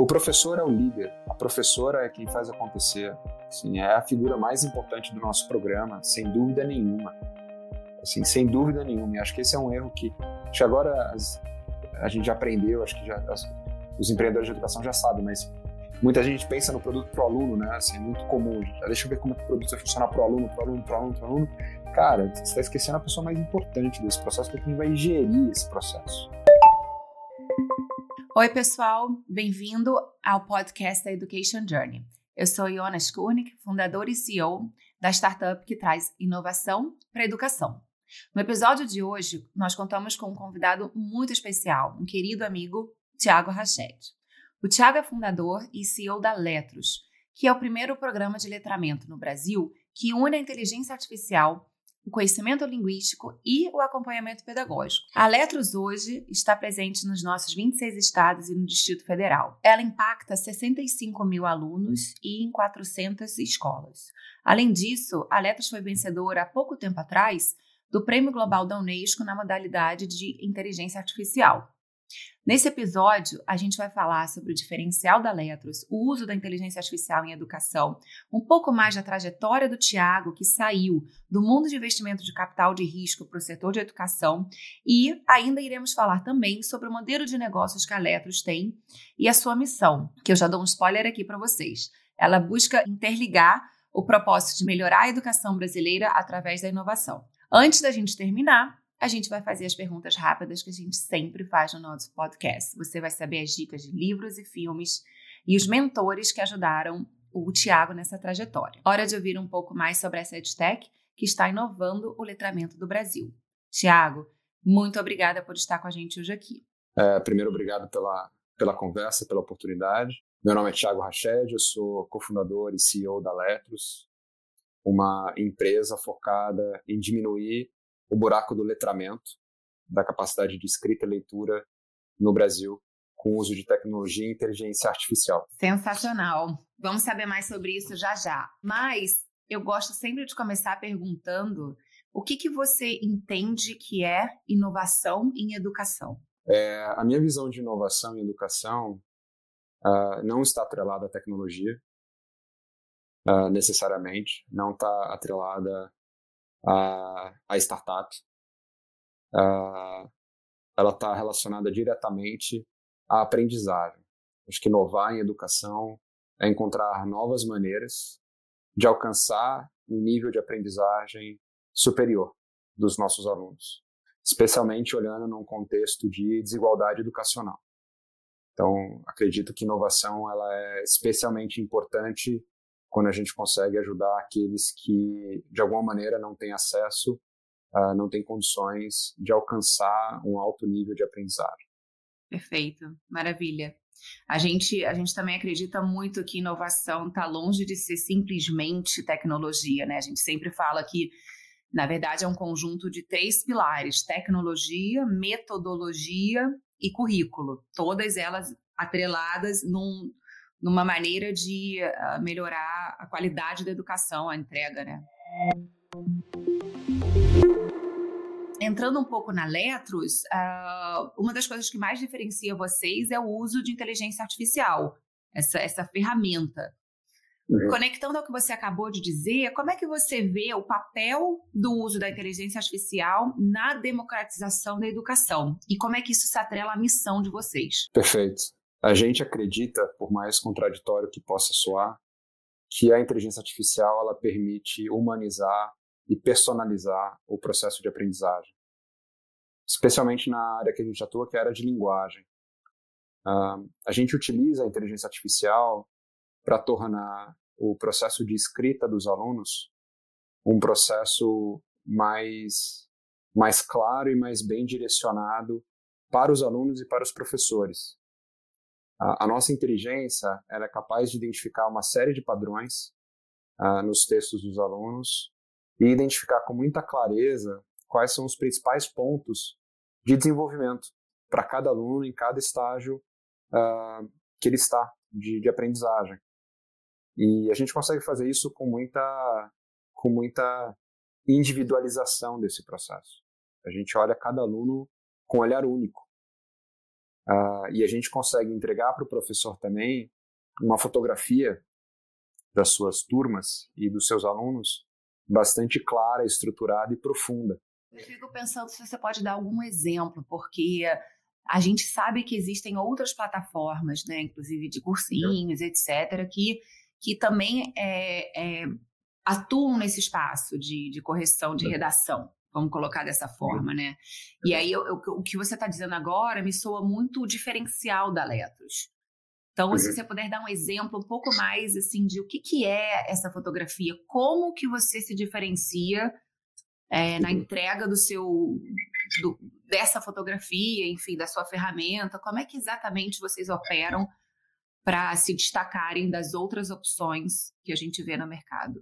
O professor é o líder, a professora é quem faz acontecer. Assim, é a figura mais importante do nosso programa, sem dúvida nenhuma. Assim, sem dúvida nenhuma. E acho que esse é um erro que, que agora as, a gente já aprendeu, acho que já, as, os empreendedores de educação já sabem, mas muita gente pensa no produto para o aluno, né? Assim, é muito comum. Deixa eu ver como é que o produto vai funcionar o aluno, para o aluno, para o aluno, para o aluno. Cara, você está esquecendo a pessoa mais importante desse processo, que é quem vai gerir esse processo. Oi, pessoal, bem-vindo ao podcast da Education Journey. Eu sou Jonas Kurnik, fundador e CEO da startup que traz inovação para a educação. No episódio de hoje, nós contamos com um convidado muito especial, um querido amigo, Tiago Rached. O Tiago é fundador e CEO da Letros, que é o primeiro programa de letramento no Brasil que une a inteligência artificial o conhecimento linguístico e o acompanhamento pedagógico. A Letros hoje está presente nos nossos 26 estados e no Distrito Federal. Ela impacta 65 mil alunos e em 400 escolas. Além disso, a Letros foi vencedora há pouco tempo atrás do Prêmio Global da Unesco na modalidade de inteligência artificial. Nesse episódio, a gente vai falar sobre o diferencial da Letros, o uso da inteligência artificial em educação, um pouco mais da trajetória do Tiago, que saiu do mundo de investimento de capital de risco para o setor de educação, e ainda iremos falar também sobre o modelo de negócios que a Letros tem e a sua missão, que eu já dou um spoiler aqui para vocês. Ela busca interligar o propósito de melhorar a educação brasileira através da inovação. Antes da gente terminar, a gente vai fazer as perguntas rápidas que a gente sempre faz no nosso podcast. Você vai saber as dicas de livros e filmes e os mentores que ajudaram o Tiago nessa trajetória. Hora de ouvir um pouco mais sobre essa EdTech que está inovando o letramento do Brasil. Tiago, muito obrigada por estar com a gente hoje aqui. É, primeiro, obrigado pela, pela conversa, pela oportunidade. Meu nome é Tiago Rached, eu sou cofundador e CEO da Letros, uma empresa focada em diminuir o buraco do letramento, da capacidade de escrita e leitura no Brasil com o uso de tecnologia e inteligência artificial. Sensacional. Vamos saber mais sobre isso já já. Mas eu gosto sempre de começar perguntando o que, que você entende que é inovação em educação? É, a minha visão de inovação em educação uh, não está atrelada à tecnologia, uh, necessariamente, não está atrelada a, a startup. Ela está relacionada diretamente à aprendizagem. Acho que inovar em educação é encontrar novas maneiras de alcançar um nível de aprendizagem superior dos nossos alunos, especialmente olhando num contexto de desigualdade educacional. Então, acredito que inovação ela é especialmente importante quando a gente consegue ajudar aqueles que, de alguma maneira, não têm acesso, uh, não têm condições de alcançar um alto nível de aprendizagem. Perfeito, maravilha. A gente, a gente também acredita muito que inovação está longe de ser simplesmente tecnologia, né? A gente sempre fala que, na verdade, é um conjunto de três pilares: tecnologia, metodologia e currículo. Todas elas atreladas num, numa maneira de uh, melhorar a qualidade da educação, a entrega, né? Entrando um pouco na Letros, uh, uma das coisas que mais diferencia vocês é o uso de inteligência artificial, essa, essa ferramenta. Uhum. Conectando ao que você acabou de dizer, como é que você vê o papel do uso da inteligência artificial na democratização da educação? E como é que isso se atrela à missão de vocês? Perfeito. A gente acredita, por mais contraditório que possa soar, que a inteligência artificial ela permite humanizar e personalizar o processo de aprendizagem, especialmente na área que a gente atua, que é a área de linguagem. Uh, a gente utiliza a inteligência artificial para tornar o processo de escrita dos alunos um processo mais mais claro e mais bem direcionado para os alunos e para os professores. A, nossa inteligência ela é capaz de identificar uma série de padrões uh, nos textos dos alunos e identificar com muita clareza quais são os principais pontos de desenvolvimento para cada aluno em cada estágio uh, que ele está de, de, aprendizagem. E a gente consegue fazer isso com muita, com muita individualização desse processo. A gente olha cada aluno com um olhar único. Uh, e a gente consegue entregar para o professor também uma fotografia das suas turmas e dos seus alunos bastante clara, estruturada e profunda. Eu fico pensando se você pode dar algum exemplo, porque a gente sabe que existem outras plataformas, né, inclusive de cursinhos, etc., que, que também é, é, atuam nesse espaço de, de correção de redação. Vamos colocar dessa forma, né? E aí, eu, eu, o que você está dizendo agora me soa muito diferencial da Letros. Então, se uhum. você puder dar um exemplo um pouco mais, assim, de o que, que é essa fotografia, como que você se diferencia é, na uhum. entrega do seu, do, dessa fotografia, enfim, da sua ferramenta, como é que exatamente vocês operam para se destacarem das outras opções que a gente vê no mercado?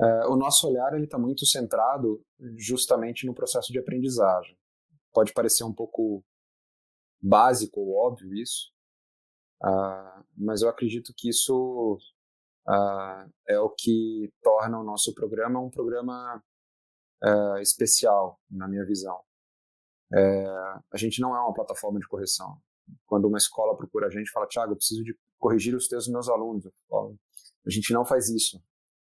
É, o nosso olhar ele está muito centrado justamente no processo de aprendizagem. Pode parecer um pouco básico ou óbvio isso, uh, mas eu acredito que isso uh, é o que torna o nosso programa um programa uh, especial, na minha visão. É, a gente não é uma plataforma de correção. Quando uma escola procura a gente, fala, Tiago, eu preciso de corrigir os textos dos meus alunos. Falo, a gente não faz isso.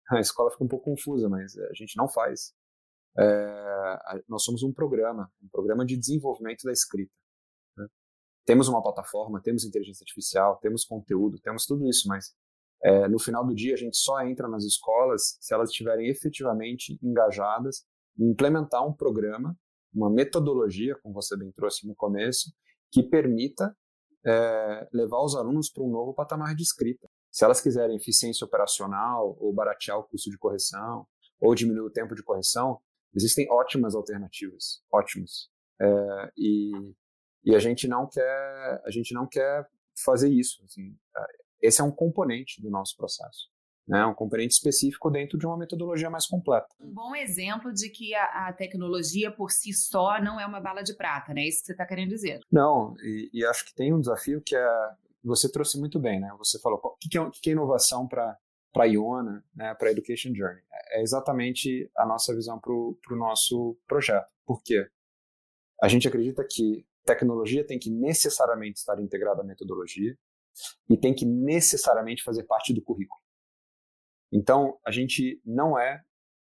a escola fica um pouco confusa, mas a gente não faz. É, nós somos um programa, um programa de desenvolvimento da escrita. Né? Temos uma plataforma, temos inteligência artificial, temos conteúdo, temos tudo isso, mas é, no final do dia a gente só entra nas escolas se elas estiverem efetivamente engajadas em implementar um programa, uma metodologia, como você bem trouxe no começo, que permita é, levar os alunos para um novo patamar de escrita. Se elas quiserem eficiência operacional, ou baratear o custo de correção, ou diminuir o tempo de correção, existem ótimas alternativas, ótimas. É, e, e a gente não quer, a gente não quer fazer isso. Assim, é, esse é um componente do nosso processo. Né, um componente específico dentro de uma metodologia mais completa. Um bom exemplo de que a, a, tecnologia por si só não é uma bala de prata, né? É isso que você está querendo dizer. Não, e, e, acho que tem um desafio que é você trouxe muito bem, né? Você falou o que, é, que é inovação para para Iona, né, para Education Journey. É exatamente a nossa visão para o nosso projeto. Por quê? A gente acredita que tecnologia tem que necessariamente estar integrada à metodologia e tem que necessariamente fazer parte do currículo. Então, a gente não é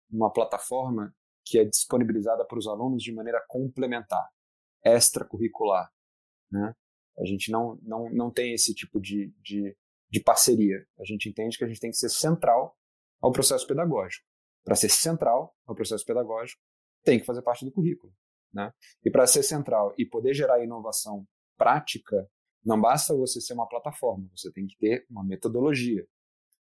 uma plataforma que é disponibilizada para os alunos de maneira complementar, extracurricular. Né? A gente não, não, não tem esse tipo de, de, de parceria. A gente entende que a gente tem que ser central ao processo pedagógico. Para ser central ao processo pedagógico, tem que fazer parte do currículo. Né? E para ser central e poder gerar inovação prática, não basta você ser uma plataforma, você tem que ter uma metodologia.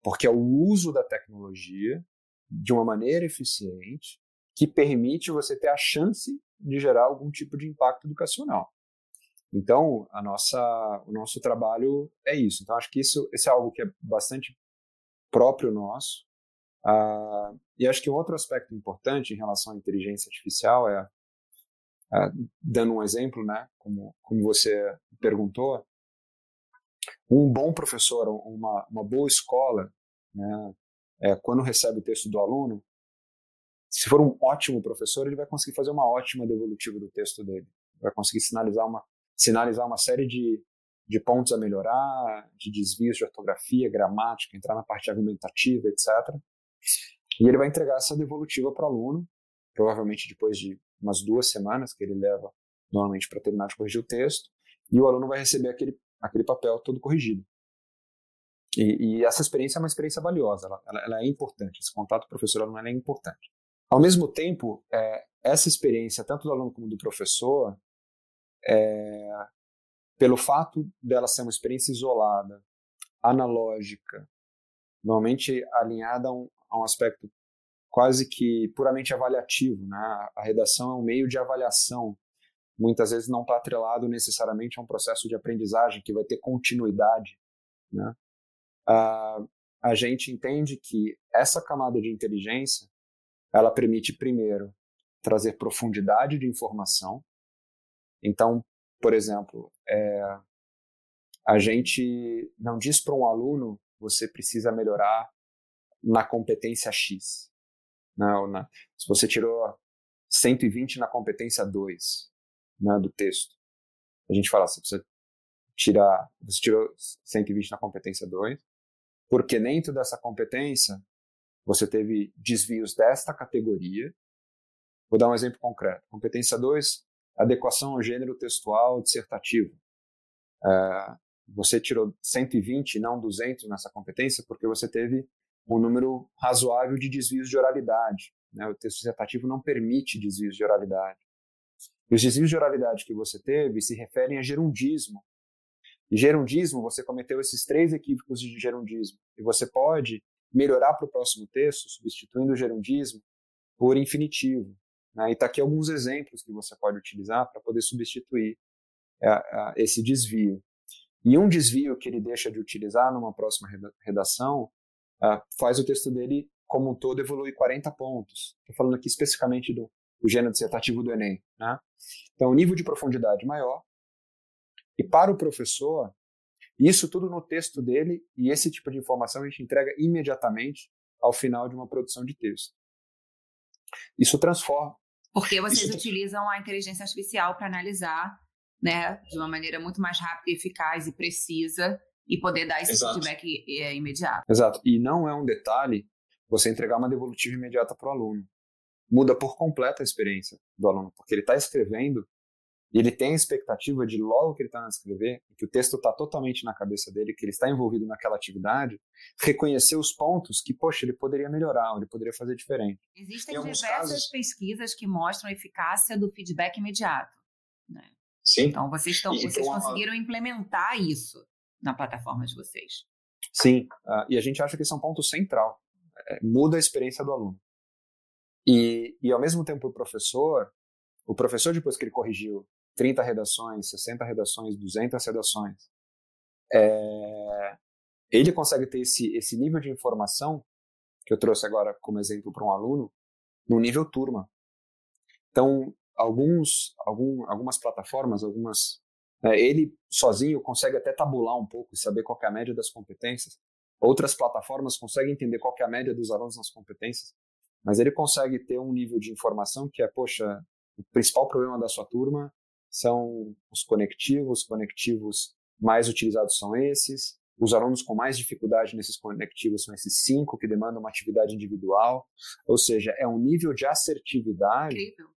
Porque é o uso da tecnologia de uma maneira eficiente que permite você ter a chance de gerar algum tipo de impacto educacional. Então, a nossa, o nosso trabalho é isso. Então, acho que isso, isso é algo que é bastante próprio nosso. Uh, e acho que um outro aspecto importante em relação à inteligência artificial é, uh, dando um exemplo, né, como, como você perguntou, um bom professor, uma, uma boa escola, né, é, quando recebe o texto do aluno, se for um ótimo professor, ele vai conseguir fazer uma ótima devolutiva do texto dele. Vai conseguir sinalizar uma, sinalizar uma série de, de pontos a melhorar, de desvios de ortografia, gramática, entrar na parte argumentativa, etc. E ele vai entregar essa devolutiva para o aluno, provavelmente depois de umas duas semanas que ele leva normalmente para terminar de corrigir o texto, e o aluno vai receber aquele, aquele papel todo corrigido. E, e essa experiência é uma experiência valiosa, ela, ela, é importante, esse contato professor-aluno é importante. Ao mesmo tempo, é, essa experiência, tanto do aluno como do professor, é, pelo fato dela ser uma experiência isolada, analógica, normalmente alinhada a um, a um aspecto quase que puramente avaliativo. Né? A redação é um meio de avaliação, muitas vezes não está atrelado necessariamente a um processo de aprendizagem que vai ter continuidade. Né? Uh, a gente entende que essa camada de inteligência ela permite primeiro trazer profundidade de informação então, por exemplo, é, a gente não diz para um aluno você precisa melhorar na competência X. Não, na, se você tirou 120 na competência 2 né, do texto, a gente fala, você você tirou 120 na competência 2, porque dentro dessa competência você teve desvios desta categoria. Vou dar um exemplo concreto. Competência 2, adequação ao gênero textual dissertativo. É, você tirou 120 não 200 nessa competência porque você teve um número razoável de desvios de oralidade. Né? O texto dissertativo não permite desvios de oralidade. E os desvios de oralidade que você teve se referem a gerundismo. E gerundismo, você cometeu esses três equívocos de gerundismo. E você pode melhorar para o próximo texto, substituindo o gerundismo por infinitivo. Né? E está aqui alguns exemplos que você pode utilizar para poder substituir é, esse desvio. E um desvio que ele deixa de utilizar numa próxima redação é, faz o texto dele, como um todo, evoluir 40 pontos. Estou falando aqui especificamente do, do gênero dissertativo do Enem. Né? Então, nível de profundidade maior. E para o professor, isso tudo no texto dele, e esse tipo de informação a gente entrega imediatamente ao final de uma produção de texto. Isso transforma. Porque vocês isso... utilizam a inteligência artificial para analisar né, de uma maneira muito mais rápida, eficaz e precisa e poder dar esse Exato. feedback é, imediato. Exato. E não é um detalhe você entregar uma devolutiva imediata para o aluno. Muda por completo a experiência do aluno, porque ele está escrevendo e ele tem a expectativa de logo que ele está a escrever, que o texto está totalmente na cabeça dele, que ele está envolvido naquela atividade, reconhecer os pontos que, poxa, ele poderia melhorar, ele poderia fazer diferente. Existem diversas casos... pesquisas que mostram a eficácia do feedback imediato. Né? Sim. Então, vocês, estão, vocês uma... conseguiram implementar isso na plataforma de vocês. Sim, uh, e a gente acha que esse é um ponto central. É, muda a experiência do aluno. E, e, ao mesmo tempo, o professor, o professor, depois que ele corrigiu 30 redações, 60 redações, 200 redações, é, ele consegue ter esse, esse nível de informação, que eu trouxe agora como exemplo para um aluno, no nível turma. Então, alguns, algum, algumas plataformas, algumas, é, ele sozinho consegue até tabular um pouco e saber qual é a média das competências. Outras plataformas conseguem entender qual é a média dos alunos nas competências, mas ele consegue ter um nível de informação que é, poxa, o principal problema da sua turma são os conectivos, conectivos mais utilizados são esses, os alunos com mais dificuldade nesses conectivos são esses cinco que demandam uma atividade individual, ou seja, é um nível de assertividade incrível,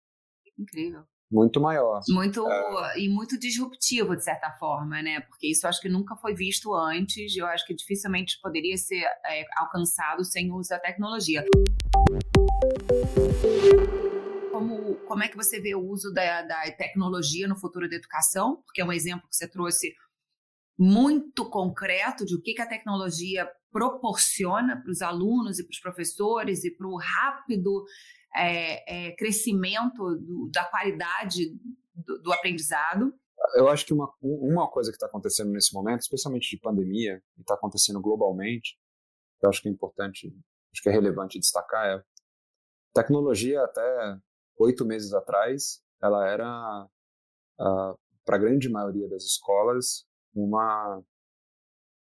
incrível, muito maior, muito é... e muito disruptivo de certa forma, né? Porque isso acho que nunca foi visto antes, eu acho que dificilmente poderia ser é, alcançado sem o uso da tecnologia como, é que você vê o uso da, da tecnologia no futuro da educação, porque é um exemplo que você trouxe muito concreto de o que, que a tecnologia proporciona para os alunos e para os professores e para o rápido é, é, crescimento do, da qualidade do, do, aprendizado. Eu acho que uma, uma coisa que está acontecendo nesse momento, especialmente de pandemia, e está acontecendo globalmente, que eu acho que é importante, acho que é relevante destacar, é tecnologia até oito meses atrás, ela era, uh, para a grande maioria das escolas, uma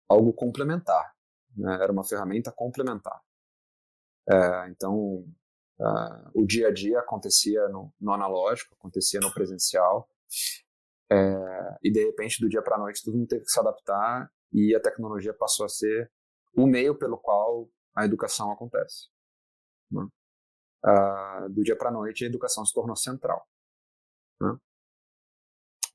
algo complementar. Né? Era uma ferramenta complementar. É, então, uh, o dia a dia acontecia no, no analógico, acontecia no presencial, é, e de repente, do dia para a noite, todo mundo teve que se adaptar e a tecnologia passou a ser o meio pelo qual a educação acontece. Né? Uh, do dia para a noite, a educação se tornou central. Né?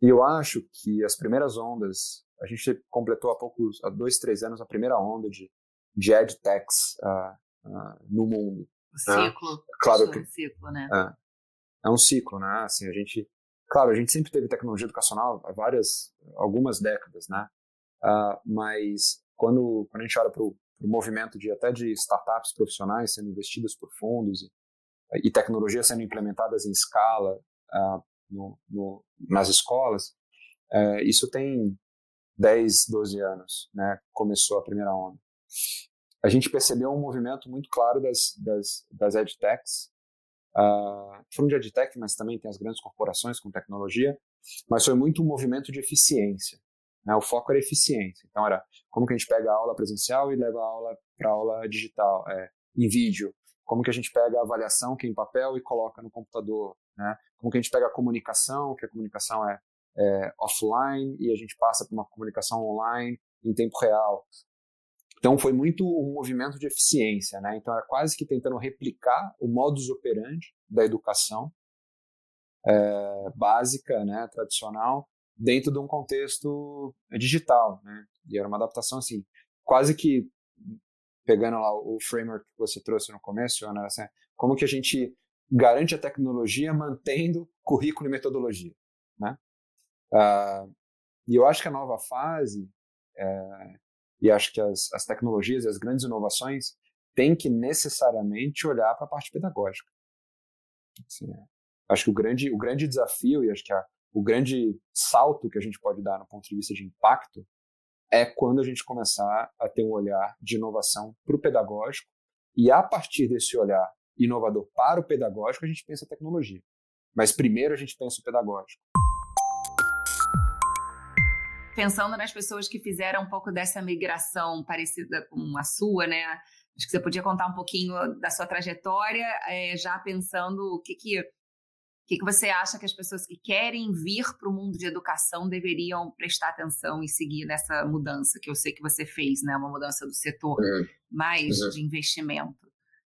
E eu acho que as primeiras ondas, a gente completou há poucos, há dois, três anos, a primeira onda de, de edtechs uh, uh, no mundo. O né? ciclo. Claro que, ciclo, né? É, é um ciclo, né? Assim, a gente, claro, a gente sempre teve tecnologia educacional há várias, algumas décadas, né? Uh, mas quando, quando a gente olha para o movimento de até de startups profissionais sendo investidas por fundos e, e tecnologias sendo implementadas em escala uh, no, no, nas escolas, uh, isso tem 10, 12 anos, né? Começou a primeira onda. A gente percebeu um movimento muito claro das, das, das edtechs, uh, falando de edtech, mas também tem as grandes corporações com tecnologia, mas foi muito um movimento de eficiência. Né? O foco era eficiência. Então era como que a gente pega a aula presencial e leva a aula para aula digital, é, em vídeo, como que a gente pega a avaliação, que é em papel, e coloca no computador, né? Como que a gente pega a comunicação, que a comunicação é é, offline e a gente passa para uma comunicação online em tempo real. Então foi muito um movimento de eficiência, né? Então era quase que tentando replicar o modus operandi da educação é, básica, né, tradicional, dentro de um contexto digital, né? E era uma adaptação assim, quase que pegando lá o framework que você trouxe no começo, Ana, assim, como que a gente garante a tecnologia mantendo currículo e metodologia, né? Uh, e eu acho que a nova fase, é, e acho que as, as tecnologias e as grandes inovações têm que necessariamente olhar para a parte pedagógica. Assim, é, acho que o grande, o grande desafio e acho que a, o grande salto que a gente pode dar no ponto de vista de impacto é quando a gente começar a ter um olhar de inovação para o pedagógico e a partir desse olhar inovador para o pedagógico a gente pensa a tecnologia. Mas primeiro a gente pensa o pedagógico pensando nas pessoas que fizeram um pouco dessa migração parecida com a sua, né? Acho que você podia contar um pouquinho da sua trajetória, é, já pensando o que que, o que que você acha que as pessoas que querem vir para o mundo de educação deveriam prestar atenção e seguir nessa mudança que eu sei que você fez, né? Uma mudança do setor uhum. mais de investimento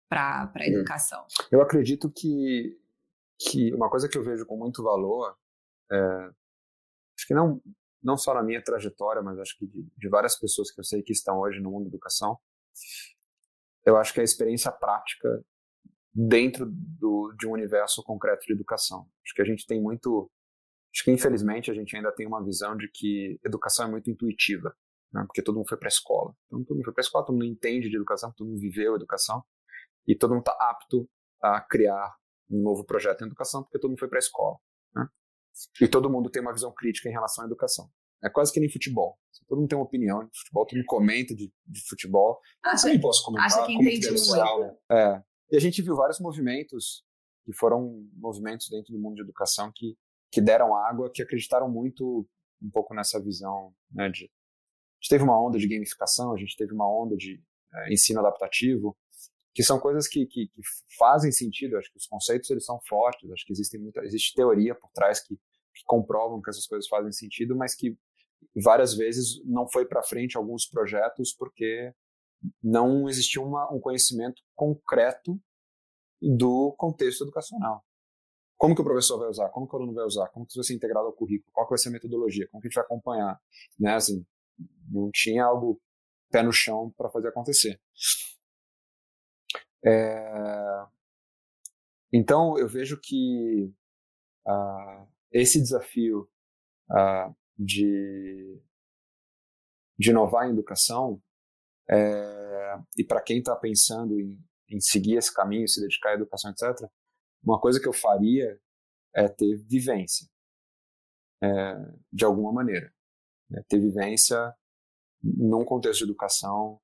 para a educação. Eu acredito que, que uma coisa que eu vejo com muito valor é, acho que não não só na minha trajetória, mas acho que de, de, várias pessoas que eu sei que estão hoje no mundo da educação, eu acho que a experiência prática dentro do, de um universo concreto de educação. Acho que a gente tem muito, acho que infelizmente a gente ainda tem uma visão de que educação é muito intuitiva, né? porque todo mundo foi para a escola. Então todo mundo foi para a escola, todo mundo entende de educação, todo mundo viveu a educação e todo mundo está apto a criar um novo projeto em educação porque todo mundo foi para a escola. Né? E todo mundo tem uma visão crítica em relação à educação. É quase que nem futebol. Todo mundo tem uma opinião de futebol, todo mundo comenta de, de futebol. Acha, eu posso comentar. Acha que entende muito. É. E a gente viu vários movimentos que foram movimentos dentro do mundo de educação que, que deram água, que acreditaram muito um pouco nessa visão né, de a gente teve uma onda de gamificação, a gente teve uma onda de é, ensino adaptativo, que são coisas que, que, que, fazem sentido. Acho que os conceitos eles são fortes. Acho que existe muita, existe teoria por trás que, que comprovam que essas coisas fazem sentido, mas que várias vezes não foi para frente alguns projetos porque não existia uma, um conhecimento concreto do contexto educacional. Como que o professor vai usar? Como que o aluno vai usar? Como que isso vai ser integrado ao currículo? Qual vai ser a metodologia? Como que a gente vai acompanhar? Né? Assim, não tinha algo pé no chão para fazer acontecer. É... Então, eu vejo que uh, esse desafio uh, de, de inovar em educação, é... e para quem está pensando em, em seguir esse caminho, se dedicar à educação, etc., uma coisa que eu faria é ter vivência, é, de alguma maneira. É ter vivência num contexto de educação,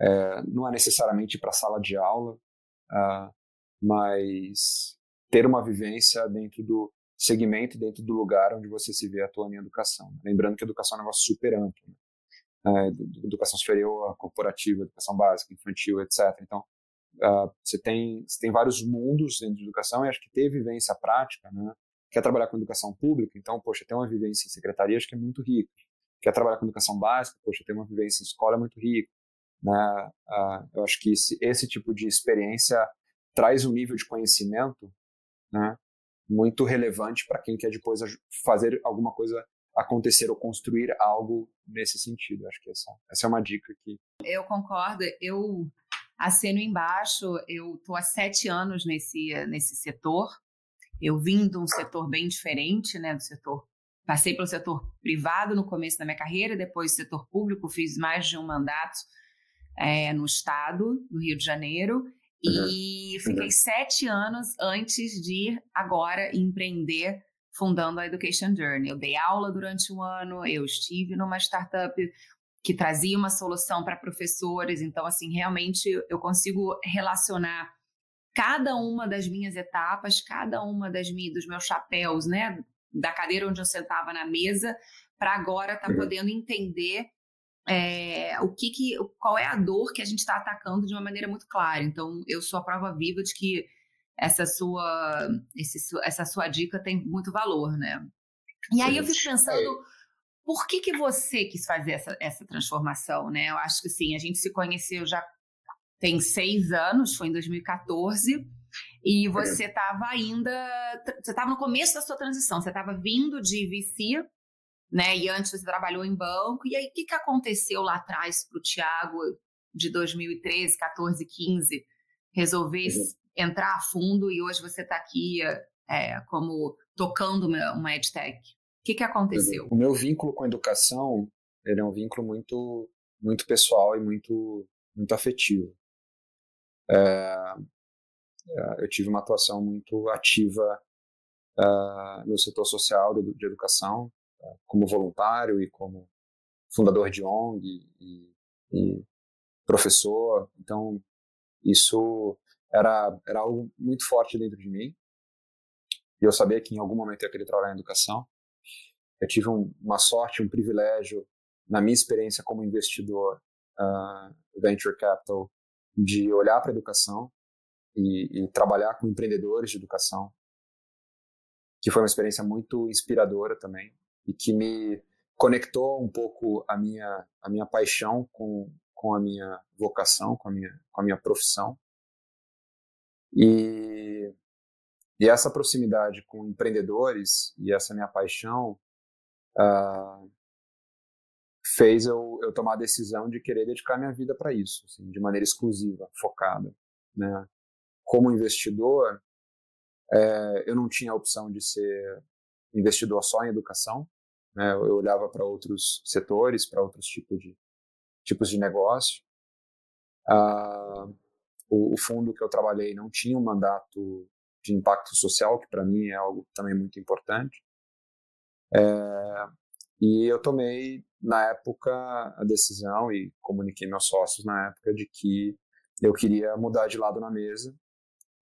é, não é necessariamente para sala de aula, uh, mas ter uma vivência dentro do segmento, dentro do lugar onde você se vê atuando em educação. Lembrando que educação é um negócio super amplo. Né? Uh, educação superior, corporativa, educação básica, infantil, etc. Então, uh, você, tem, você tem vários mundos dentro de educação e acho que ter vivência prática, né? quer trabalhar com educação pública, então, poxa, ter uma vivência em secretaria acho que é muito rico. Quer trabalhar com educação básica, poxa, ter uma vivência em escola é muito rico. Né? Uh, eu acho que esse, esse, tipo de experiência traz um nível de conhecimento né, muito relevante para quem quer depois fazer alguma coisa acontecer ou construir algo nesse sentido. Acho que essa, essa é uma dica que. Eu concordo. Eu assino embaixo. Eu estou há sete anos nesse, nesse setor. Eu vim de um setor bem diferente, né, do setor Passei pelo setor privado no começo da minha carreira, depois setor público, fiz mais de um mandato é, no estado do Rio de Janeiro. Uhum. E fiquei uhum. sete anos antes de agora empreender fundando a Education Journey. Eu dei aula durante um ano, eu estive numa startup que trazia uma solução para professores, então assim, realmente eu consigo relacionar cada uma das minhas etapas, cada uma das minhas, dos meus chapéus, né, da cadeira onde eu sentava na mesa, para agora estar tá uhum. podendo entender é, o que, que qual é a dor que a gente está atacando de uma maneira muito clara. Então, eu sou a prova viva de que essa sua, esse, essa sua dica tem muito valor, né? E aí eu fico pensando, por que que você quis fazer essa, essa transformação, né? Eu acho que sim, a gente se conheceu já tem seis anos, foi em 2014, e você estava ainda, você estava no começo da sua transição, você estava vindo de VC, né? E antes você trabalhou em banco. E aí, o que, que aconteceu lá atrás para o Tiago de 2013, 14, 15 resolver uhum. entrar a fundo e hoje você está aqui é, como tocando uma, uma EdTech? O que, que aconteceu? O meu vínculo com a educação ele é um vínculo muito, muito pessoal e muito, muito afetivo. É, é eu tive uma atuação muito ativa uh, no setor social de, de educação, uh, como voluntário e como fundador de ONG e, e professor. Então, isso era, era algo muito forte dentro de mim. E eu sabia que em algum momento eu queria trabalhar em educação. Eu tive um, uma sorte, um privilégio, na minha experiência como investidor uh, venture capital, de olhar para a educação e, e, trabalhar com empreendedores de educação, que foi uma experiência muito inspiradora também e que me conectou um pouco a minha a minha paixão com com a minha vocação, com a minha, com a minha profissão. E, e essa proximidade com empreendedores e essa minha paixão uh, fez eu, eu tomar a decisão de querer dedicar minha vida para isso, assim, de maneira exclusiva, focada. Né? Como investidor, é, eu não tinha a opção de ser investidor só em educação. Né? Eu olhava para outros setores, para outros tipos de, tipos de negócio. Ah, o, o, fundo que eu trabalhei não tinha um mandato de impacto social, que para mim é algo também muito importante. É, e eu tomei, na época, a decisão e comuniquei meus sócios na época de que eu queria mudar de lado na mesa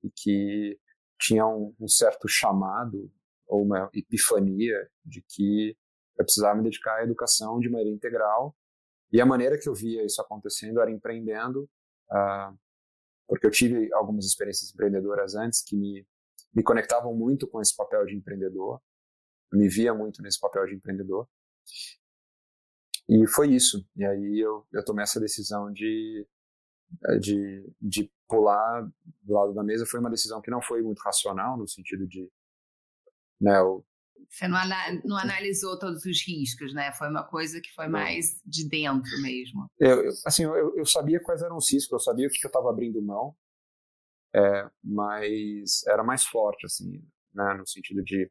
e que tinha um, um certo chamado ou uma epifania de que eu precisava me dedicar à educação de maneira integral e a maneira que eu via isso acontecendo era empreendendo, uh, porque eu tive algumas experiências empreendedoras antes que me, me conectavam muito com esse papel de empreendedor, me via muito nesse papel de empreendedor. E foi isso. E aí eu, eu tomei essa decisão de, de, de pular do lado da mesa. Foi uma decisão que não foi muito racional, no sentido de. Né, eu você não, não, analisou todos os riscos, né? Foi uma coisa que foi mais de dentro mesmo. Eu, assim, eu, eu sabia quais eram os riscos, eu sabia o que eu estava abrindo mão, é, mas era mais forte, assim, né? No sentido de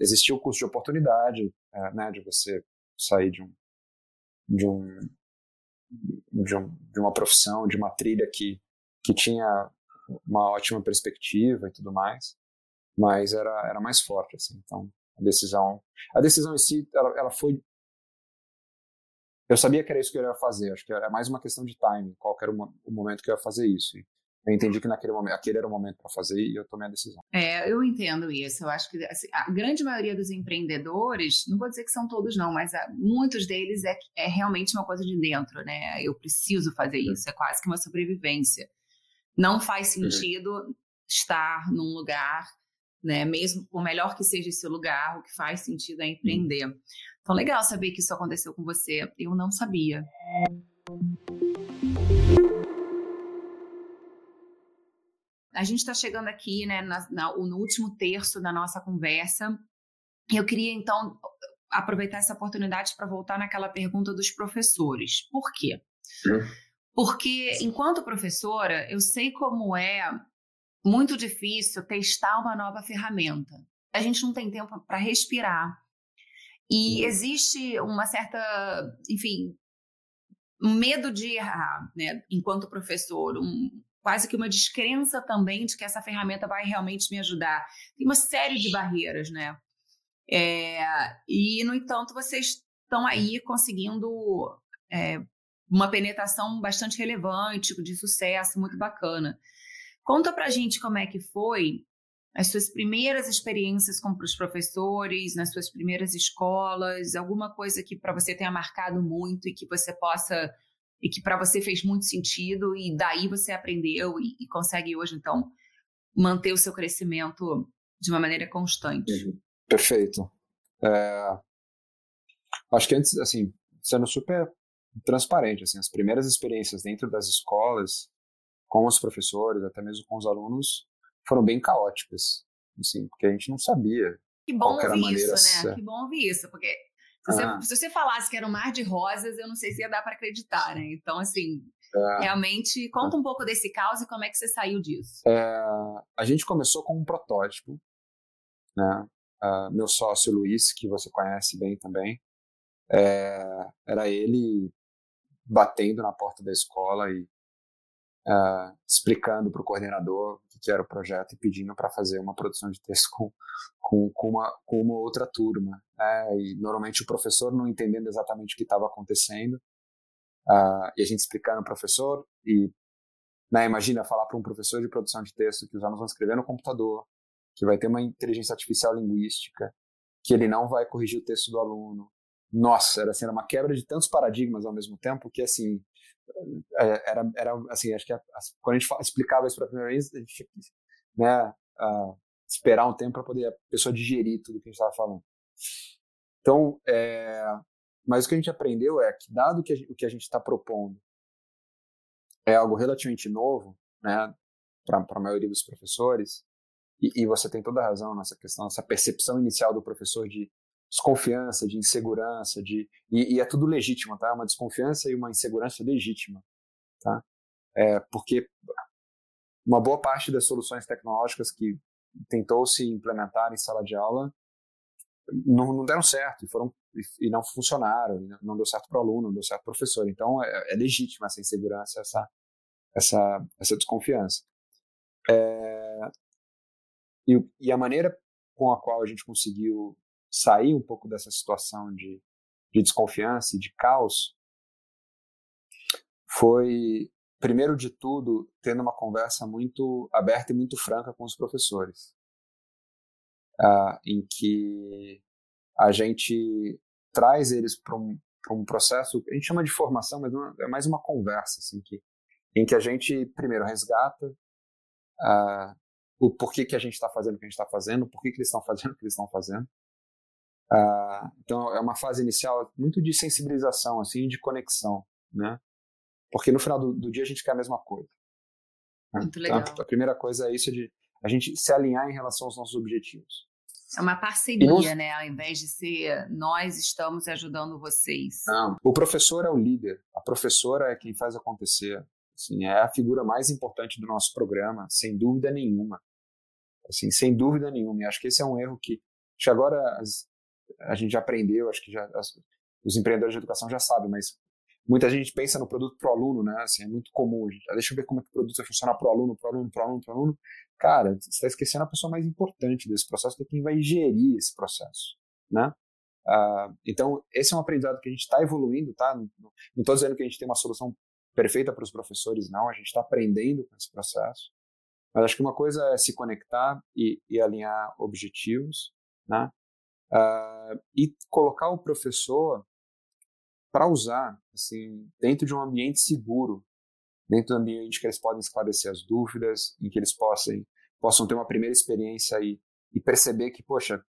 existia o custo de oportunidade, uh, né? De você sair de um de um de, um, de uma profissão, de uma trilha que que tinha uma ótima perspectiva e tudo mais mas era, era mais forte, assim. Então, a decisão, a decisão em si, ela, ela foi eu sabia que era isso que eu ia fazer, acho que era mais uma questão de timing, qual era o, momento que eu ia fazer isso. Eu entendi que naquele momento, aquele era o momento para fazer e eu tomei a decisão. É, eu entendo isso. Eu acho que assim, a grande maioria dos empreendedores, não vou dizer que são todos não, mas a, muitos deles é, é realmente uma coisa de dentro, né? Eu preciso fazer isso, é quase que uma sobrevivência. Não faz sentido estar num lugar né? Mesmo por melhor que seja esse lugar, o que faz sentido é empreender. Então, legal saber que isso aconteceu com você. Eu não sabia. A gente está chegando aqui, né, na, na, no último terço da nossa conversa. Eu queria, então, aproveitar essa oportunidade para voltar naquela pergunta dos professores. Por quê? Porque, enquanto professora, eu sei como é muito difícil testar uma nova ferramenta. A gente não tem tempo para respirar. E uhum. existe uma certa, enfim, um medo de errar, né, enquanto professor, um, quase que uma descrença também de que essa ferramenta vai realmente me ajudar. Tem uma série de barreiras, né? É, e, no entanto, vocês estão aí conseguindo é, uma penetração bastante relevante, de sucesso, muito bacana. Conta pra gente como é que foi as suas primeiras experiências com os professores, nas suas primeiras escolas, alguma coisa que para você tenha marcado muito e que você possa e que para você fez muito sentido e daí você aprendeu e, e, consegue hoje então manter o seu crescimento de uma maneira constante. Perfeito. É, acho que antes, assim, sendo super transparente, assim, as primeiras experiências dentro das escolas, com os professores, até mesmo com os alunos, foram bem caóticas, assim, porque a gente não sabia que bom qual era a ouvir maneira isso, né? Que bom ouvir isso, porque se você, Ah. se você falasse que era um mar de rosas, eu não sei se ia dar para acreditar, né? Então, assim, É, realmente, conta um pouco desse caos e como é que você saiu disso. é, a gente começou com um protótipo, né? Ah, meu sócio Luiz, que você conhece bem também, é, era ele batendo na porta da escola e ah, explicando para o coordenador o que era o projeto e pedindo para fazer uma produção de texto com, com, com, uma, com uma outra turma. né? E normalmente o professor não entendendo exatamente o que estava acontecendo, ah, e a gente explicando ao professor e né, imagina falar para um professor de produção de texto que os alunos vão escrever no computador, que vai ter uma inteligência artificial linguística, que ele não vai corrigir o texto do aluno. Nossa, era, assim, era uma quebra de tantos paradigmas ao mesmo tempo que assim era, era assim acho que a, quando a gente explicava isso para a primeira vez a gente tinha que né, esperar um tempo para poder a pessoa digerir tudo que a gente estava falando. Então, é, mas o que a gente aprendeu é que dado que a, o que a gente está propondo é algo relativamente novo, né, para a maioria dos professores, e, e, você tem toda a razão nessa questão, essa percepção inicial do professor de desconfiança, de insegurança, de e, e é tudo legítimo, tá? Uma desconfiança e uma insegurança legítima, tá? É, porque uma boa parte das soluções tecnológicas que tentou se implementar em sala de aula não, não deram certo e foram e não funcionaram, e não deu certo para o aluno, não deu certo para o professor. Então é, é legítima essa insegurança, essa essa essa desconfiança. É, e, e a maneira com a qual a gente conseguiu sair um pouco dessa situação de, de desconfiança e de caos foi, primeiro de tudo, tendo uma conversa muito aberta e muito franca com os professores, uh, em que a gente traz eles para um, um processo, a gente chama de formação, mas não, é mais uma conversa, assim, que, em que a gente, primeiro, resgata uh, o porquê que a gente está fazendo o que a gente está fazendo, por que eles estão fazendo o que eles estão fazendo, Uh, então é uma fase inicial muito de sensibilização, assim, de conexão, né? Porque no final do, do dia a gente quer a mesma coisa. Né? Muito legal. Então, a primeira coisa é isso de a gente se alinhar em relação aos nossos objetivos. É uma parceria, né? Ao invés de ser nós estamos ajudando vocês. Não, o professor é o líder, a professora é quem faz acontecer. Assim, é a figura mais importante do nosso programa, sem dúvida nenhuma. Assim, sem dúvida nenhuma. E acho que esse é um erro que, que agora as, a gente já aprendeu, acho que já as, os empreendedores de educação já sabem, mas muita gente pensa no produto para o aluno, né? Assim, é muito comum. Gente, ah, deixa eu ver como é que o produto vai funcionar para o aluno, para o aluno, para o aluno, para o aluno. Cara, você está esquecendo a pessoa mais importante desse processo, que é quem vai gerir esse processo, né? Uh, então, esse é um aprendizado que a gente está evoluindo, tá? Não estou dizendo que a gente tem uma solução perfeita para os professores, não. A gente está aprendendo com esse processo. Mas acho que uma coisa é se conectar e, e alinhar objetivos, né? Uh, e colocar o professor para usar assim dentro de um ambiente seguro, dentro do ambiente que eles podem esclarecer as dúvidas, em que eles possam possam ter uma primeira experiência e, e perceber que poxa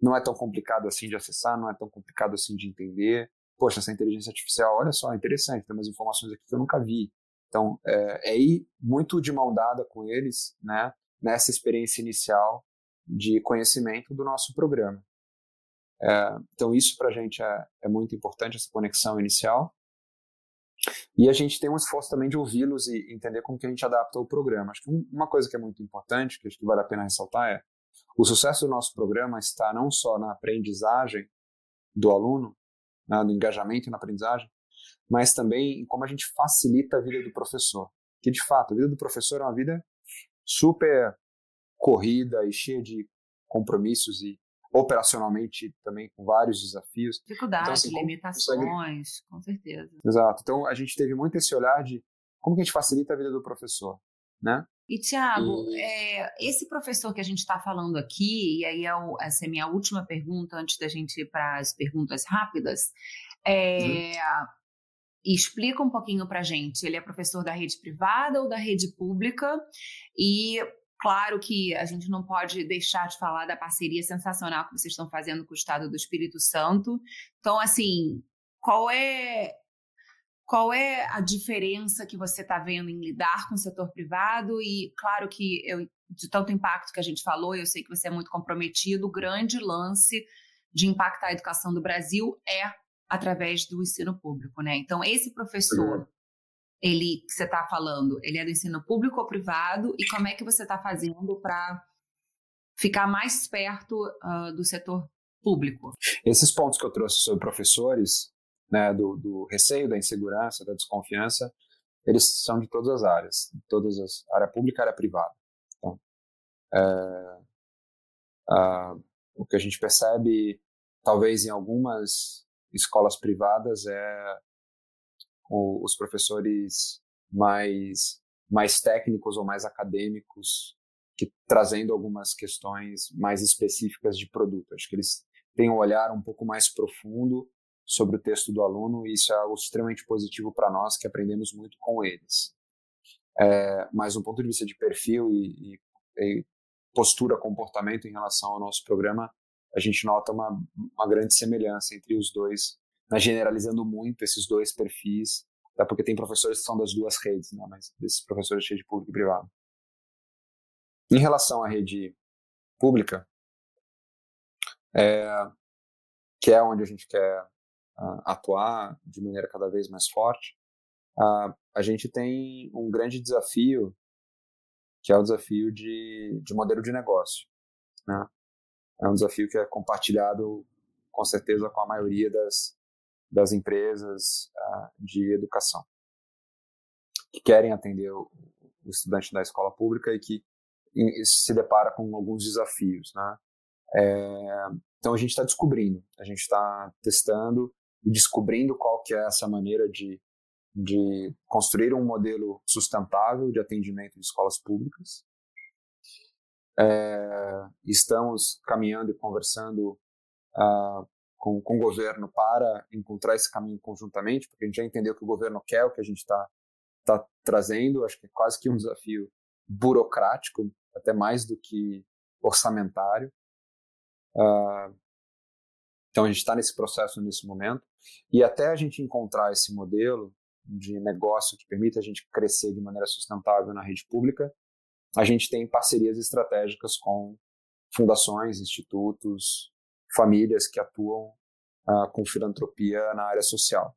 não é tão complicado assim de acessar, não é tão complicado assim de entender. Poxa, essa inteligência artificial, olha só, é interessante, tem umas informações aqui que eu nunca vi. Então, é, é ir muito de mão dada com eles, né, nessa experiência inicial de conhecimento do nosso programa. É, então, isso para a gente é, é, muito importante, essa conexão inicial. E a gente tem um esforço também de ouvi-los e entender como que a gente adapta o programa. Acho que uma coisa que é muito importante, que acho que vale a pena ressaltar, é o sucesso do nosso programa está não só na aprendizagem do aluno, né, no engajamento na aprendizagem, mas também em como a gente facilita a vida do professor. Que, de fato, a vida do professor é uma vida super corrida e cheia de compromissos e operacionalmente também com vários desafios. Dificuldades, então, assim, limitações, consegue... com certeza. Exato. Então a gente teve muito esse olhar de como que a gente facilita a vida do professor, né? E, Tiago, e... é, esse professor que a gente está falando aqui, e aí é o, essa é a minha última pergunta antes da gente ir para as perguntas rápidas, é, hum. explica um pouquinho para gente. Ele é professor da rede privada ou da rede pública? E claro que a gente não pode deixar de falar da parceria sensacional que vocês estão fazendo com o Estado do Espírito Santo. Então, assim, qual é qual é a diferença que você está vendo em lidar com o setor privado? E claro que eu, de tanto impacto que a gente falou, eu sei que você é muito comprometido. O grande lance de impactar a educação do Brasil é através do ensino público, né? Então, esse professor, ele que você está falando, ele é do ensino público ou privado? E como é que você está fazendo para ficar mais perto uh, do setor público? Esses pontos que eu trouxe sobre professores, né, do, do, receio, da insegurança, da desconfiança, eles são de todas as áreas, todas as área pública, área privada. Então, é, o que a gente percebe, talvez em algumas escolas privadas, é os professores mais mais técnicos ou mais acadêmicos que trazendo algumas questões mais específicas de produto. Acho que eles têm um olhar um pouco mais profundo sobre o texto do aluno e isso é algo extremamente positivo para nós que aprendemos muito com eles. É, mas um ponto de vista de perfil e, e, e, postura, comportamento em relação ao nosso programa, a gente nota uma, uma grande semelhança entre os dois, né, generalizando muito esses dois perfis, até porque tem professores que são das duas redes, né, mas desses professores de rede pública e privada. Em relação à rede pública, é, que é onde a gente quer uh, atuar de maneira cada vez mais forte, uh, a gente tem um grande desafio, que é o desafio de, de modelo de negócio. Né? É um desafio que é compartilhado, com certeza, com a maioria das, das empresas uh, de educação, que querem atender o, estudante da escola pública e que se depara com alguns desafios, né? É, então a gente está descobrindo, a gente está testando e descobrindo qual que é essa maneira de, de construir um modelo sustentável de atendimento de escolas públicas. É, estamos caminhando e conversando uh, com, com o governo para encontrar esse caminho conjuntamente, porque a gente já entendeu que o governo quer o que a gente está tá trazendo, acho que é quase que um desafio burocrático, até mais do que orçamentário. Uh, então a gente está nesse processo nesse momento. E até a gente encontrar esse modelo de negócio que permita a gente crescer de maneira sustentável na rede pública, a gente tem parcerias estratégicas com fundações, institutos, famílias que atuam uh, com filantropia na área social.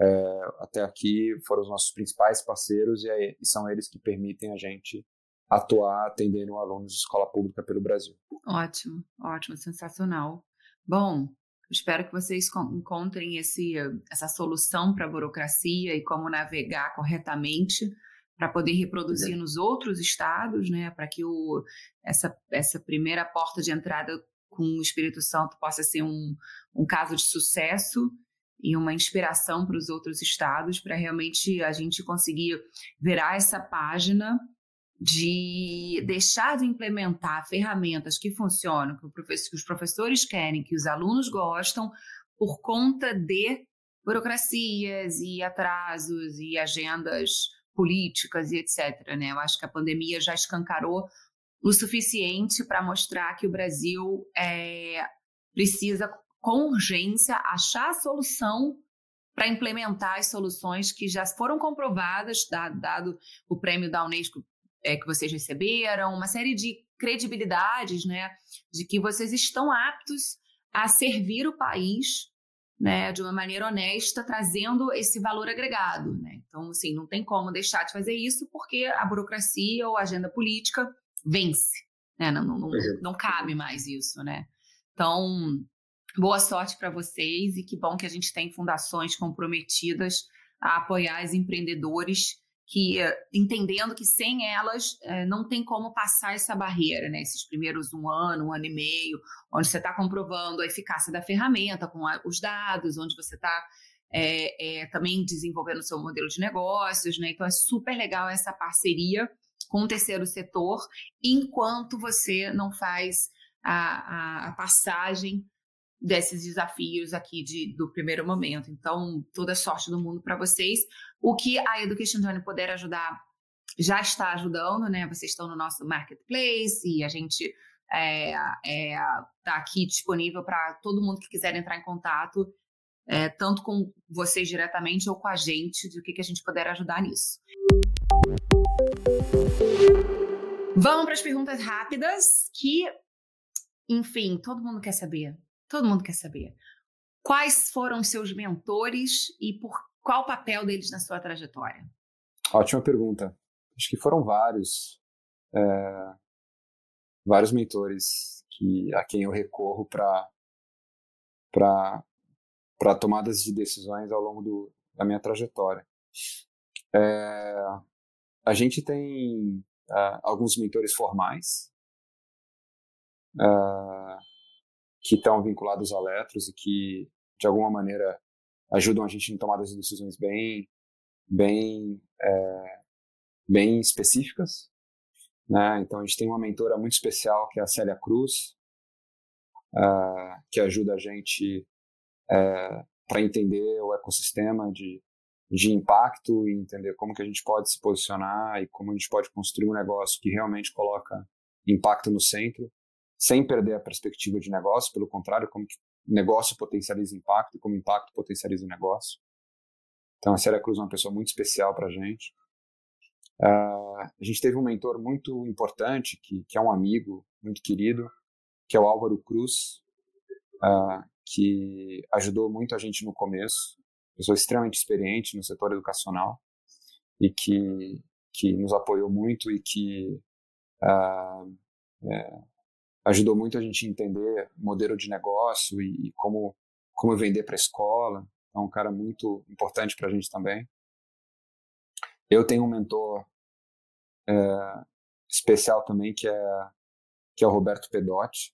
É, até aqui foram os nossos principais parceiros e, é, e, são eles que permitem a gente atuar atendendo alunos de escola pública pelo Brasil. Ótimo, ótimo, sensacional. Bom, Espero que vocês encontrem esse, essa solução para a burocracia e como navegar corretamente para poder reproduzir nos outros estados, né, para que o, essa, essa primeira porta de entrada com o Espírito Santo possa ser um, um caso de sucesso e uma inspiração para os outros estados, para realmente a gente conseguir virar essa página de deixar de implementar ferramentas que funcionam, que, os professores querem, que os alunos gostam, por conta de burocracias e atrasos e agendas políticas e etc. Né? Eu acho que a pandemia já escancarou o suficiente para mostrar que o Brasil é, precisa, com urgência, achar a solução para implementar as soluções que já foram comprovadas, dado, o prêmio da Unesco é, que vocês receberam, uma série de credibilidades, né, de que vocês estão aptos a servir o país, né, de uma maneira honesta, trazendo esse valor agregado, né. Então, assim, não tem como deixar de fazer isso porque a burocracia ou a agenda política vence, né, não, não, não, não cabe mais isso, né. Então, boa sorte para vocês e que bom que a gente tem fundações comprometidas a apoiar os empreendedores que entendendo que sem elas é, não tem como passar essa barreira, né? Esses primeiros um ano, um ano e meio, onde você está comprovando a eficácia da ferramenta com os dados, onde você está é, é, também desenvolvendo o seu modelo de negócios, né? Então é super legal essa parceria com o terceiro setor, enquanto você não faz a, a, a passagem desses desafios aqui de, do primeiro momento. Então, toda sorte do mundo para vocês. O que a Education Journey puder ajudar já está ajudando, né? Vocês estão no nosso marketplace e a gente é, é, tá aqui disponível para todo mundo que quiser entrar em contato, é, tanto com vocês diretamente ou com a gente, de que, que a gente puder ajudar nisso. Vamos para as perguntas rápidas, que, enfim, todo mundo quer saber. Todo mundo quer saber. Quais foram os seus mentores e por qual o papel deles na sua trajetória? Ótima pergunta. Acho que foram vários. É, vários mentores que a quem eu recorro para para tomadas de decisões ao longo do, da minha trajetória. É, a gente tem uh, alguns mentores formais uh, que estão vinculados a Letros e que, de alguma maneira, ajudam a gente em tomadas de decisões bem, bem, é, bem específicas. Né? Então, a gente tem uma mentora muito especial, que é a Célia Cruz, uh, que ajuda a gente uh, para entender o ecossistema de, de impacto e entender como que a gente pode se posicionar e como a gente pode construir um negócio que realmente coloca impacto no centro, sem perder a perspectiva de negócio, pelo contrário, como que negócio potencializa impacto e como impacto potencializa o negócio. Então, a Célia Cruz é uma pessoa muito especial para a gente. Uh, a gente teve um mentor muito importante, que, que é um amigo muito querido, que é o Álvaro Cruz, uh, que ajudou muito a gente no começo, pessoa extremamente experiente no setor educacional e que, que nos apoiou muito e que uh, é, ajudou muito a gente a entender modelo de negócio e, e como, como vender para a escola. É um cara muito importante para a gente também. Eu tenho um mentor é, especial também que é que é o Roberto Pedotti,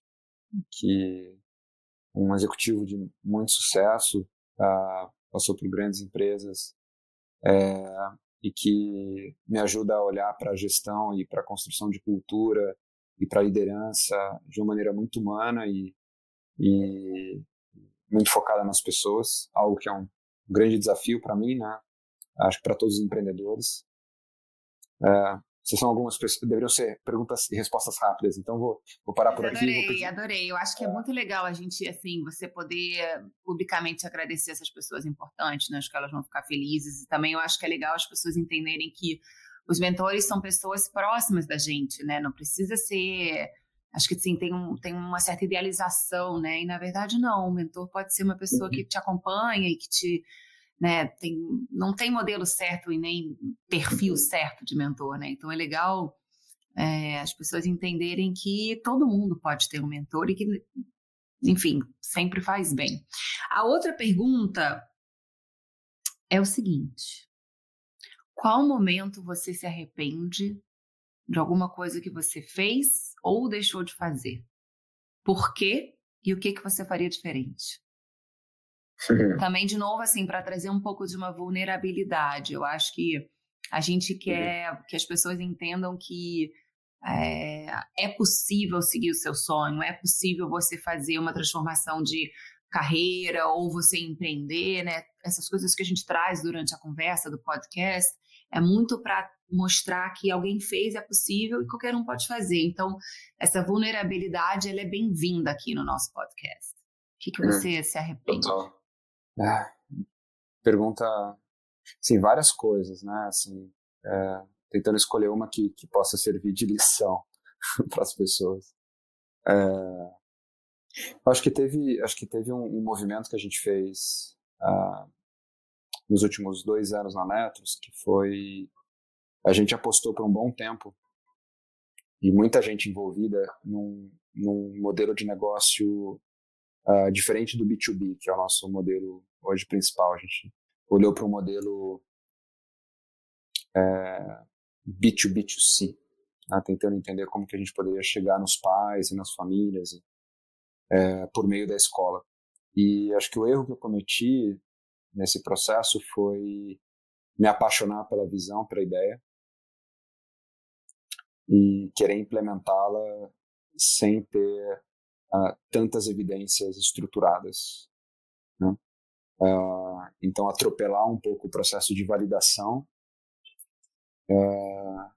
que é um executivo de muito sucesso, uh, passou por grandes empresas é, e que me ajuda a olhar para a gestão e para a construção de cultura e para a liderança de uma maneira muito humana e, e muito focada nas pessoas, algo que é um grande desafio para mim, né? Acho que para todos os empreendedores. É, essas são algumas deveriam ser perguntas e respostas rápidas, então vou, vou parar por adorei, aqui. Adorei, adorei. Eu acho que é, muito legal a gente, assim, você poder publicamente agradecer essas pessoas importantes, né? Acho que elas vão ficar felizes. E também eu acho que é legal as pessoas entenderem que os mentores são pessoas próximas da gente, né? Não precisa ser. Acho que sim, tem, um, tem uma certa idealização, né? E na verdade, não. O mentor pode ser uma pessoa que uhum. te acompanha e que te né? Tem, não tem modelo certo e nem perfil certo de mentor, né? Então é legal é, as pessoas entenderem que todo mundo pode ter um mentor e que, enfim, sempre faz bem. A outra pergunta é o seguinte: qual momento você se arrepende de alguma coisa que você fez ou deixou de fazer? Por quê? E o que, que você faria diferente? Também, de novo, assim, para trazer um pouco de uma vulnerabilidade. Eu acho que a gente quer que as pessoas entendam que é, é, possível seguir o seu sonho, é possível você fazer uma transformação de carreira ou você empreender, né? Essas coisas que a gente traz durante a conversa do podcast é muito para mostrar que alguém fez é possível e qualquer um pode fazer. Então, essa vulnerabilidade ela é bem-vinda aqui no nosso podcast. O que, que hum, você se arrepende? Total. É, pergunta, sim, várias coisas, né? Assim, é, tentando escolher uma que, que possa servir de lição para as pessoas. É, acho que teve, acho que teve um, um movimento que a gente fez uh, nos últimos dois anos na Netros, que foi a gente apostou por um bom tempo e muita gente envolvida num, num modelo de negócio uh, diferente do B2B, que é o nosso modelo hoje principal. A gente olhou para um modelo é, B2B2C, né, tentando entender como que a gente poderia chegar nos pais e nas famílias é, por meio da escola. E acho que o erro que eu cometi nesse processo foi me apaixonar pela visão, pela ideia e querer implementá-la sem ter uh, tantas evidências estruturadas. Né? Uh, então, atropelar um pouco o processo de validação uh,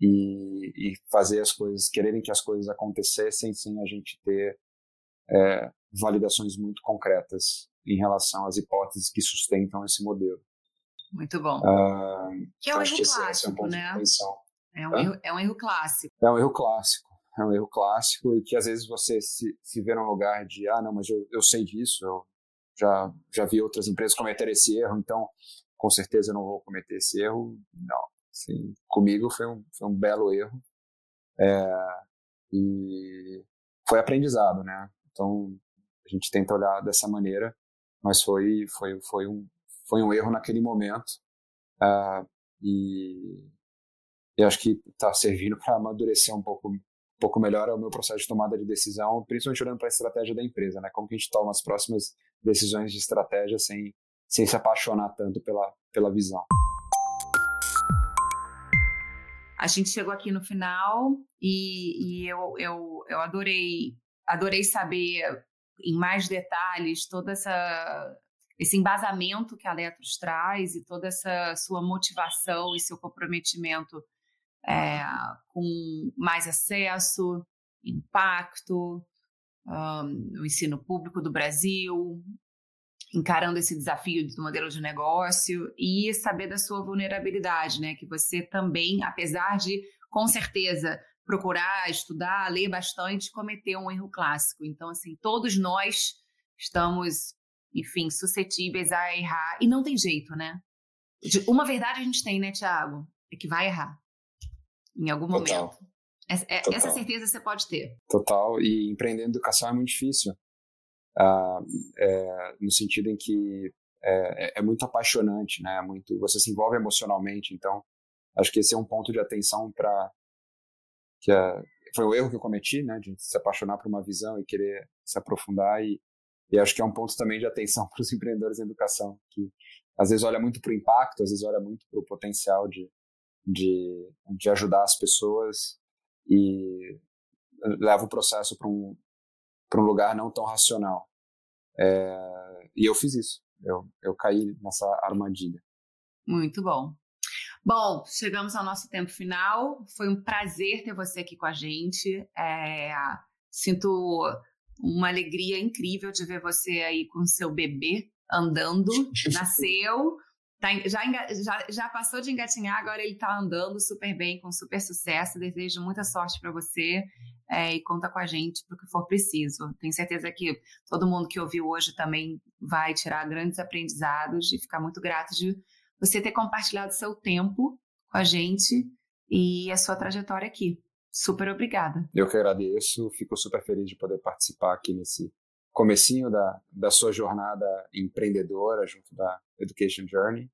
e, e, fazer as coisas, quererem que as coisas acontecessem sem a gente ter é, validações muito concretas em relação às hipóteses que sustentam esse modelo. Muito bom. Uh, que é um erro clássico, é um né? É um, erro, é um erro clássico. É um erro clássico. É um erro clássico e que às vezes você se, se vê num lugar de, ah, não, mas eu, eu sei disso, eu já, já vi outras empresas cometer esse erro, então com certeza eu não vou cometer esse erro. Não. Assim, comigo foi um, foi um belo erro. É, e foi aprendizado, né? Então a gente tenta olhar dessa maneira, mas foi, foi, foi, um, foi um erro naquele momento. Uh, e, e acho que está servindo para amadurecer um pouco, um pouco melhor o meu processo de tomada de decisão, principalmente olhando para a estratégia da empresa, né? Como que a gente toma as próximas decisões de estratégia sem, sem se apaixonar tanto pela, pela visão. A gente chegou aqui no final e, e eu, eu, eu adorei, adorei saber em mais detalhes toda essa esse embasamento que a Letros traz e toda essa sua motivação e seu comprometimento é, com mais acesso, impacto, um, o ensino público do Brasil, encarando esse desafio do modelo de negócio e saber da sua vulnerabilidade, né? Que você também, apesar de, com certeza, procurar, estudar, ler bastante, cometeu um erro clássico. Então, assim, todos nós estamos, enfim, suscetíveis a errar e não tem jeito, né? Uma verdade a gente tem, né, Tiago? É que vai errar em algum Total. momento. Essa, é, essa certeza você pode ter. Total. E empreender em educação é muito difícil. Uh, é, no sentido em que é, é, é, muito apaixonante, né? Muito, você se envolve emocionalmente. Então, acho que esse é um ponto de atenção para que é, foi o erro que eu cometi, né? De se apaixonar por uma visão e querer se aprofundar e, e acho que é um ponto também de atenção para os empreendedores em educação que às vezes olha muito para o impacto, às vezes olha muito para o potencial de, de, de ajudar as pessoas e leva o processo para um, para um lugar não tão racional. É, e eu fiz isso. Eu, eu caí nessa armadilha. Muito bom. Bom, chegamos ao nosso tempo final. Foi um prazer ter você aqui com a gente. É, sinto uma alegria incrível de ver você aí com seu bebê andando. Nasceu, tá, já, já, já passou de engatinhar, agora ele está andando super bem, com super sucesso. Desejo muita sorte para você é, e conta com a gente para o que for preciso. Tenho certeza que todo mundo que ouviu hoje também vai tirar grandes aprendizados e ficar muito grato de você ter compartilhado seu tempo com a gente e a sua trajetória aqui. Super obrigada. Eu que agradeço, fico super feliz de poder participar aqui nesse comecinho da, da sua jornada empreendedora junto da Education Journey.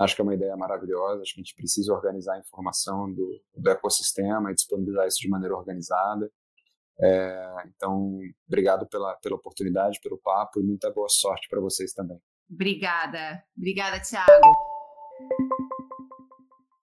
Acho que é uma ideia maravilhosa, acho que a gente precisa organizar a informação do, do ecossistema e disponibilizar isso de maneira organizada. É, então, obrigado pela, pela oportunidade, pelo papo e muita boa sorte para vocês também. Obrigada. Obrigada, Thiago.